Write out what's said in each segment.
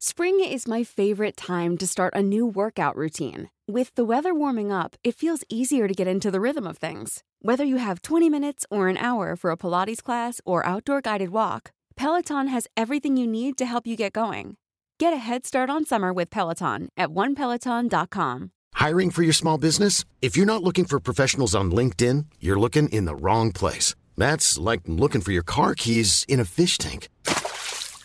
Spring is my favorite time to start a new workout routine. With the weather warming up, it feels easier to get into the rhythm of things. Whether you have 20 minutes or an hour for a Pilates class or outdoor guided walk, Peloton has everything you need to help you get going. Get a head start on summer with Peloton at onepeloton.com. Hiring for your small business? If you're not looking for professionals on LinkedIn, you're looking in the wrong place. That's like looking for your car keys in a fish tank.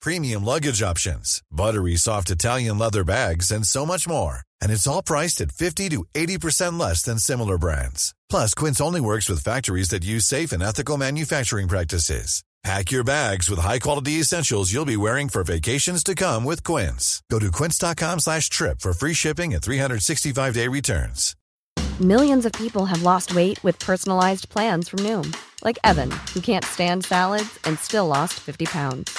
premium luggage options, buttery soft Italian leather bags, and so much more. And it's all priced at 50 to 80% less than similar brands. Plus, Quince only works with factories that use safe and ethical manufacturing practices. Pack your bags with high-quality essentials you'll be wearing for vacations to come with Quince. Go to quince.com slash trip for free shipping and 365-day returns. Millions of people have lost weight with personalized plans from Noom, like Evan, who can't stand salads and still lost 50 pounds.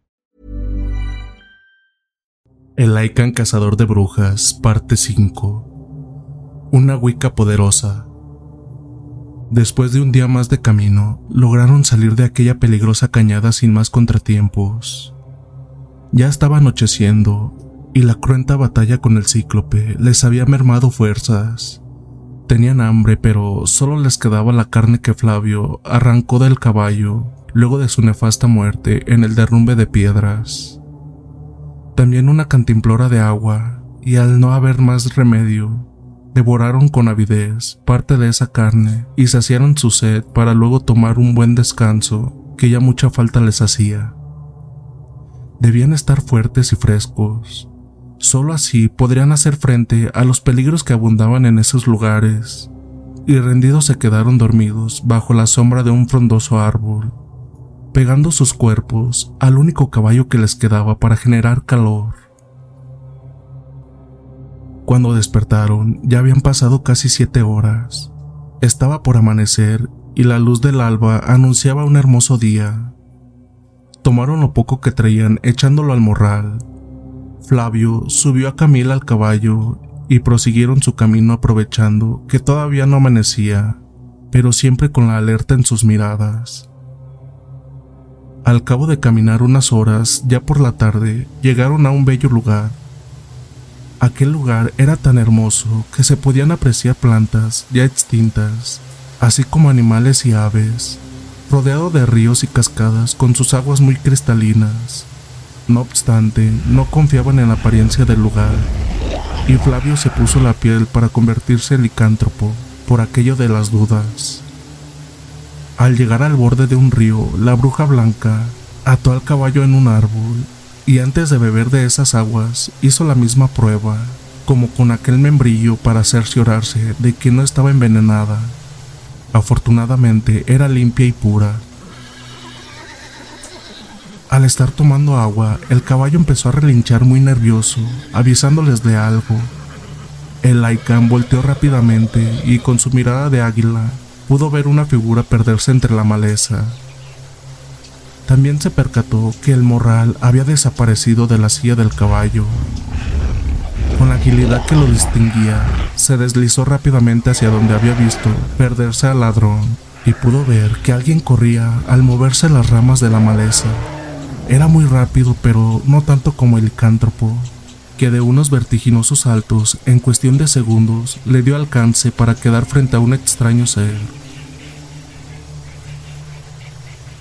El Aikan Cazador de Brujas, parte 5. Una Wicca poderosa. Después de un día más de camino, lograron salir de aquella peligrosa cañada sin más contratiempos. Ya estaba anocheciendo, y la cruenta batalla con el cíclope les había mermado fuerzas. Tenían hambre, pero solo les quedaba la carne que Flavio arrancó del caballo luego de su nefasta muerte en el derrumbe de piedras. También una cantimplora de agua, y al no haber más remedio, devoraron con avidez parte de esa carne y saciaron su sed para luego tomar un buen descanso que ya mucha falta les hacía. Debían estar fuertes y frescos. Solo así podrían hacer frente a los peligros que abundaban en esos lugares, y rendidos se quedaron dormidos bajo la sombra de un frondoso árbol, pegando sus cuerpos al único caballo que les quedaba para generar calor. Cuando despertaron ya habían pasado casi siete horas. Estaba por amanecer y la luz del alba anunciaba un hermoso día. Tomaron lo poco que traían echándolo al morral. Flavio subió a Camila al caballo y prosiguieron su camino aprovechando que todavía no amanecía, pero siempre con la alerta en sus miradas. Al cabo de caminar unas horas, ya por la tarde, llegaron a un bello lugar. Aquel lugar era tan hermoso que se podían apreciar plantas ya extintas, así como animales y aves, rodeado de ríos y cascadas con sus aguas muy cristalinas. No obstante, no confiaban en la apariencia del lugar, y Flavio se puso la piel para convertirse en licántropo por aquello de las dudas. Al llegar al borde de un río, la bruja blanca ató al caballo en un árbol y antes de beber de esas aguas hizo la misma prueba, como con aquel membrillo para cerciorarse de que no estaba envenenada. Afortunadamente era limpia y pura. Al estar tomando agua, el caballo empezó a relinchar muy nervioso, avisándoles de algo. El Laikan volteó rápidamente y con su mirada de águila pudo ver una figura perderse entre la maleza. También se percató que el morral había desaparecido de la silla del caballo. Con la agilidad que lo distinguía, se deslizó rápidamente hacia donde había visto perderse al ladrón y pudo ver que alguien corría al moverse las ramas de la maleza. Era muy rápido, pero no tanto como el licántropo, que de unos vertiginosos saltos, en cuestión de segundos, le dio alcance para quedar frente a un extraño ser.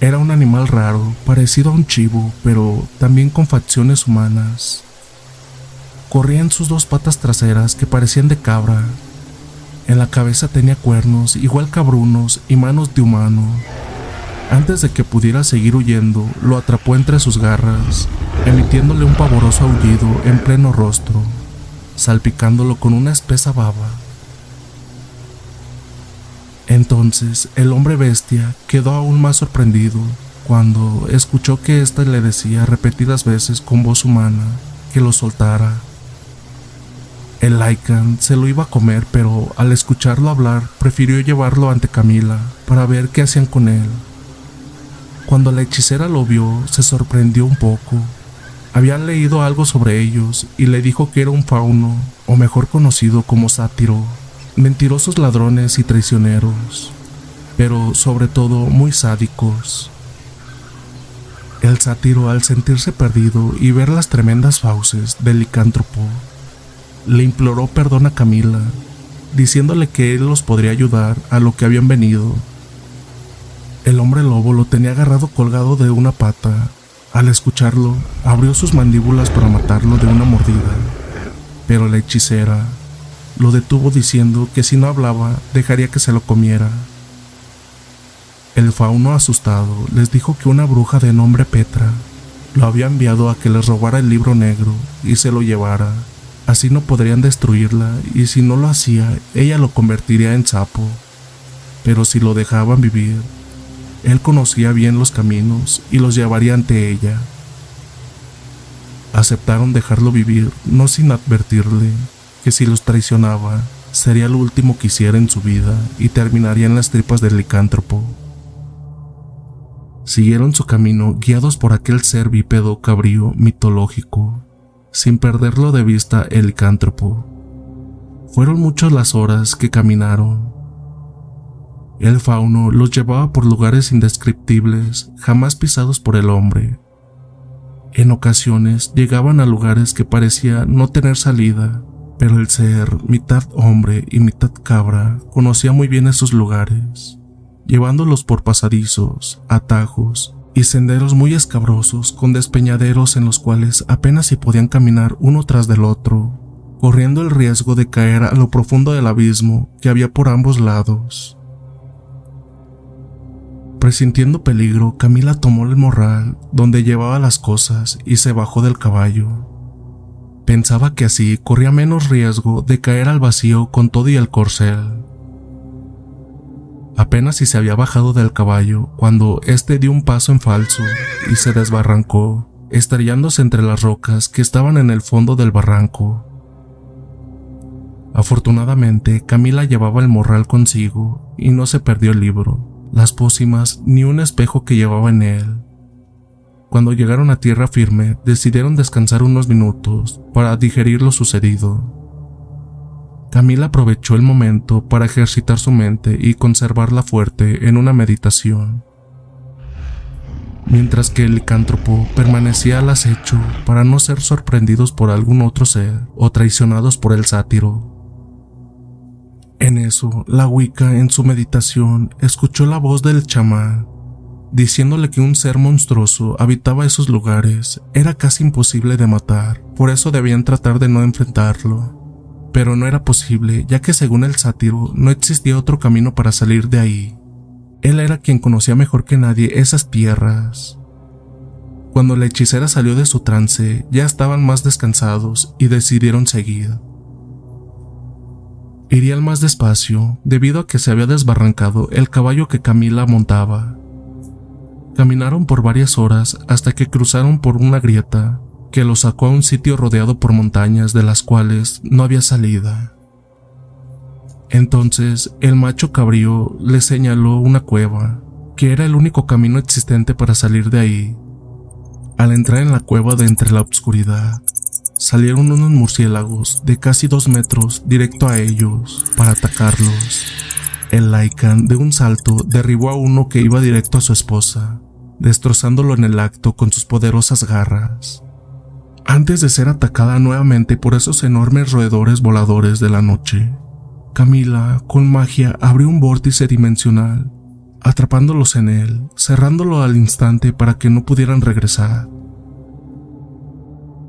Era un animal raro, parecido a un chivo, pero también con facciones humanas. Corría en sus dos patas traseras que parecían de cabra. En la cabeza tenía cuernos, igual cabrunos y manos de humano. Antes de que pudiera seguir huyendo, lo atrapó entre sus garras, emitiéndole un pavoroso aullido en pleno rostro, salpicándolo con una espesa baba. Entonces el hombre bestia quedó aún más sorprendido cuando escuchó que ésta le decía repetidas veces con voz humana que lo soltara. El Lycan se lo iba a comer, pero al escucharlo hablar prefirió llevarlo ante Camila para ver qué hacían con él. Cuando la hechicera lo vio, se sorprendió un poco. Había leído algo sobre ellos y le dijo que era un fauno, o mejor conocido como sátiro mentirosos ladrones y traicioneros, pero sobre todo muy sádicos. El sátiro, al sentirse perdido y ver las tremendas fauces del licántropo, le imploró perdón a Camila, diciéndole que él los podría ayudar a lo que habían venido. El hombre lobo lo tenía agarrado colgado de una pata. Al escucharlo, abrió sus mandíbulas para matarlo de una mordida, pero la hechicera lo detuvo diciendo que si no hablaba dejaría que se lo comiera. El fauno asustado les dijo que una bruja de nombre Petra lo había enviado a que les robara el libro negro y se lo llevara. Así no podrían destruirla y si no lo hacía, ella lo convertiría en sapo. Pero si lo dejaban vivir, él conocía bien los caminos y los llevaría ante ella. Aceptaron dejarlo vivir, no sin advertirle que si los traicionaba, sería lo último que hiciera en su vida y terminaría en las tripas del licántropo. Siguieron su camino guiados por aquel ser bípedo cabrío mitológico, sin perderlo de vista el licántropo. Fueron muchas las horas que caminaron. El fauno los llevaba por lugares indescriptibles, jamás pisados por el hombre. En ocasiones llegaban a lugares que parecía no tener salida, pero el ser, mitad hombre y mitad cabra, conocía muy bien esos lugares, llevándolos por pasadizos, atajos y senderos muy escabrosos con despeñaderos en los cuales apenas si podían caminar uno tras del otro, corriendo el riesgo de caer a lo profundo del abismo que había por ambos lados. Presintiendo peligro, Camila tomó el morral donde llevaba las cosas y se bajó del caballo. Pensaba que así corría menos riesgo de caer al vacío con todo y el corcel. Apenas si se había bajado del caballo cuando éste dio un paso en falso y se desbarrancó, estrellándose entre las rocas que estaban en el fondo del barranco. Afortunadamente, Camila llevaba el morral consigo y no se perdió el libro, las pócimas ni un espejo que llevaba en él. Cuando llegaron a tierra firme, decidieron descansar unos minutos para digerir lo sucedido. Camila aprovechó el momento para ejercitar su mente y conservarla fuerte en una meditación, mientras que el licántropo permanecía al acecho para no ser sorprendidos por algún otro ser o traicionados por el sátiro. En eso, la Wicca en su meditación escuchó la voz del chamán diciéndole que un ser monstruoso habitaba esos lugares, era casi imposible de matar, por eso debían tratar de no enfrentarlo. Pero no era posible, ya que según el sátiro no existía otro camino para salir de ahí. Él era quien conocía mejor que nadie esas tierras. Cuando la hechicera salió de su trance, ya estaban más descansados y decidieron seguir. Irían más despacio debido a que se había desbarrancado el caballo que Camila montaba. Caminaron por varias horas hasta que cruzaron por una grieta que los sacó a un sitio rodeado por montañas de las cuales no había salida. Entonces el macho cabrío le señaló una cueva, que era el único camino existente para salir de ahí. Al entrar en la cueva de entre la oscuridad, salieron unos murciélagos de casi dos metros directo a ellos para atacarlos. El Lycan de un salto derribó a uno que iba directo a su esposa, destrozándolo en el acto con sus poderosas garras. Antes de ser atacada nuevamente por esos enormes roedores voladores de la noche, Camila, con magia, abrió un vórtice dimensional, atrapándolos en él, cerrándolo al instante para que no pudieran regresar.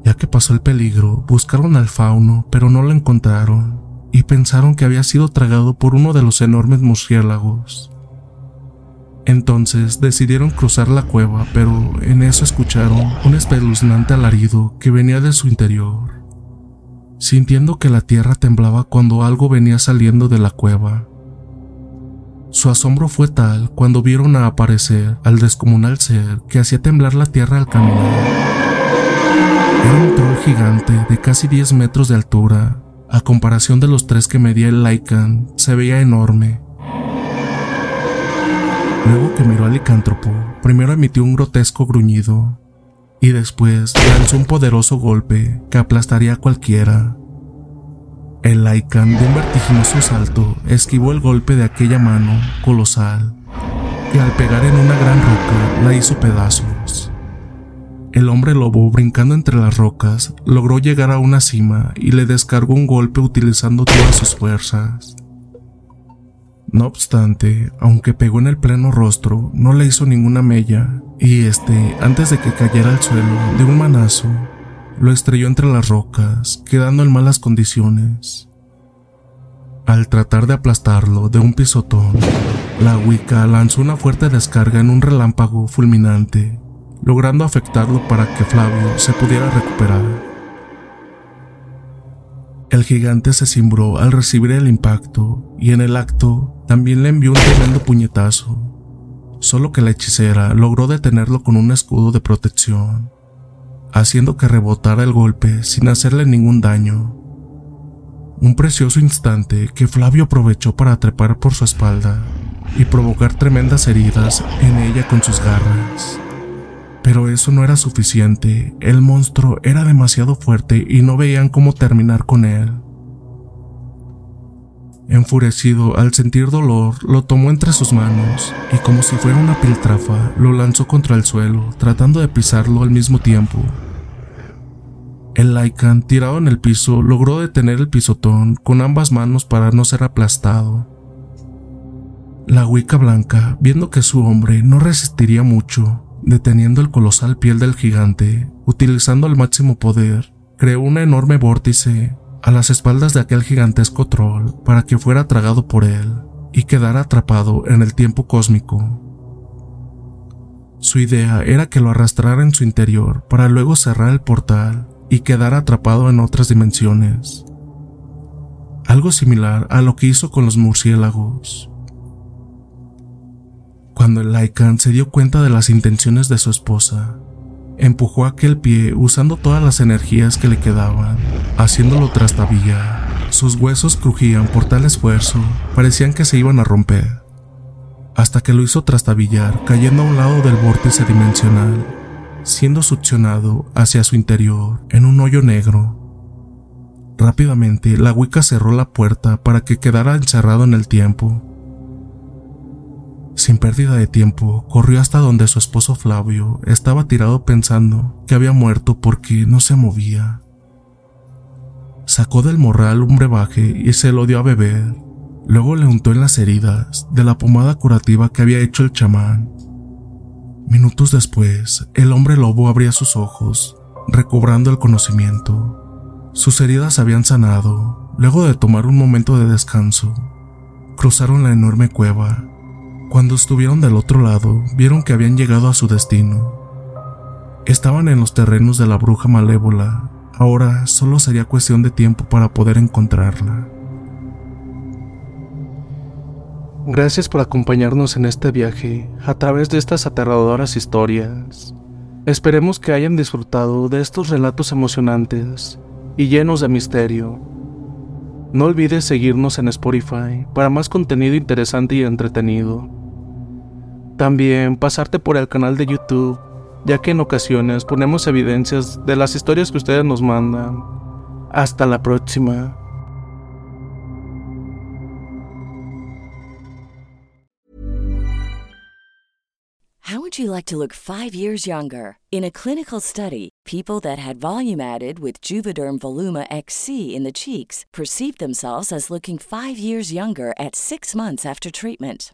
Ya que pasó el peligro, buscaron al fauno, pero no lo encontraron, y pensaron que había sido tragado por uno de los enormes murciélagos. Entonces decidieron cruzar la cueva, pero en eso escucharon un espeluznante alarido que venía de su interior sintiendo que la tierra temblaba cuando algo venía saliendo de la cueva. Su asombro fue tal cuando vieron a aparecer al descomunal ser que hacía temblar la tierra al caminar. Era un troll gigante de casi 10 metros de altura. A comparación de los tres que medía el Lycan, se veía enorme. Luego que miró al licántropo, primero emitió un grotesco gruñido y después lanzó un poderoso golpe que aplastaría a cualquiera. El Lycan de un vertiginoso salto esquivó el golpe de aquella mano colosal y al pegar en una gran roca la hizo pedazos. El hombre lobo brincando entre las rocas logró llegar a una cima y le descargó un golpe utilizando todas sus fuerzas. No obstante, aunque pegó en el pleno rostro, no le hizo ninguna mella, y este, antes de que cayera al suelo de un manazo, lo estrelló entre las rocas, quedando en malas condiciones. Al tratar de aplastarlo de un pisotón, la Wicca lanzó una fuerte descarga en un relámpago fulminante, logrando afectarlo para que Flavio se pudiera recuperar. El gigante se cimbró al recibir el impacto y en el acto también le envió un tremendo puñetazo, solo que la hechicera logró detenerlo con un escudo de protección, haciendo que rebotara el golpe sin hacerle ningún daño. Un precioso instante que Flavio aprovechó para trepar por su espalda y provocar tremendas heridas en ella con sus garras. Pero eso no era suficiente, el monstruo era demasiado fuerte y no veían cómo terminar con él. Enfurecido al sentir dolor, lo tomó entre sus manos y como si fuera una piltrafa, lo lanzó contra el suelo, tratando de pisarlo al mismo tiempo. El Lycan, tirado en el piso, logró detener el pisotón con ambas manos para no ser aplastado. La Wicca Blanca, viendo que su hombre no resistiría mucho, deteniendo el colosal piel del gigante, utilizando al máximo poder, creó una enorme vórtice a las espaldas de aquel gigantesco troll para que fuera tragado por él y quedara atrapado en el tiempo cósmico. Su idea era que lo arrastrara en su interior para luego cerrar el portal y quedar atrapado en otras dimensiones. Algo similar a lo que hizo con los murciélagos. Cuando el Lycan se dio cuenta de las intenciones de su esposa, empujó aquel pie usando todas las energías que le quedaban, haciéndolo trastabillar. Sus huesos crujían por tal esfuerzo, parecían que se iban a romper, hasta que lo hizo trastabillar, cayendo a un lado del vórtice dimensional, siendo succionado hacia su interior en un hoyo negro. Rápidamente, la Wicca cerró la puerta para que quedara encerrado en el tiempo sin pérdida de tiempo, corrió hasta donde su esposo Flavio estaba tirado pensando que había muerto porque no se movía. Sacó del morral un brebaje y se lo dio a beber. Luego le untó en las heridas de la pomada curativa que había hecho el chamán. Minutos después, el hombre lobo abría sus ojos, recobrando el conocimiento. Sus heridas habían sanado. Luego de tomar un momento de descanso, cruzaron la enorme cueva cuando estuvieron del otro lado, vieron que habían llegado a su destino. Estaban en los terrenos de la bruja malévola. Ahora solo sería cuestión de tiempo para poder encontrarla. Gracias por acompañarnos en este viaje a través de estas aterradoras historias. Esperemos que hayan disfrutado de estos relatos emocionantes y llenos de misterio. No olvides seguirnos en Spotify para más contenido interesante y entretenido. También pasarte por el canal de YouTube, ya que en ocasiones ponemos evidencias de las historias que ustedes nos mandan. Hasta la próxima. How would you like to look five years younger? In a clinical study, people that had volume added with Juvederm Voluma XC in the cheeks perceived themselves as looking five years younger at six months after treatment.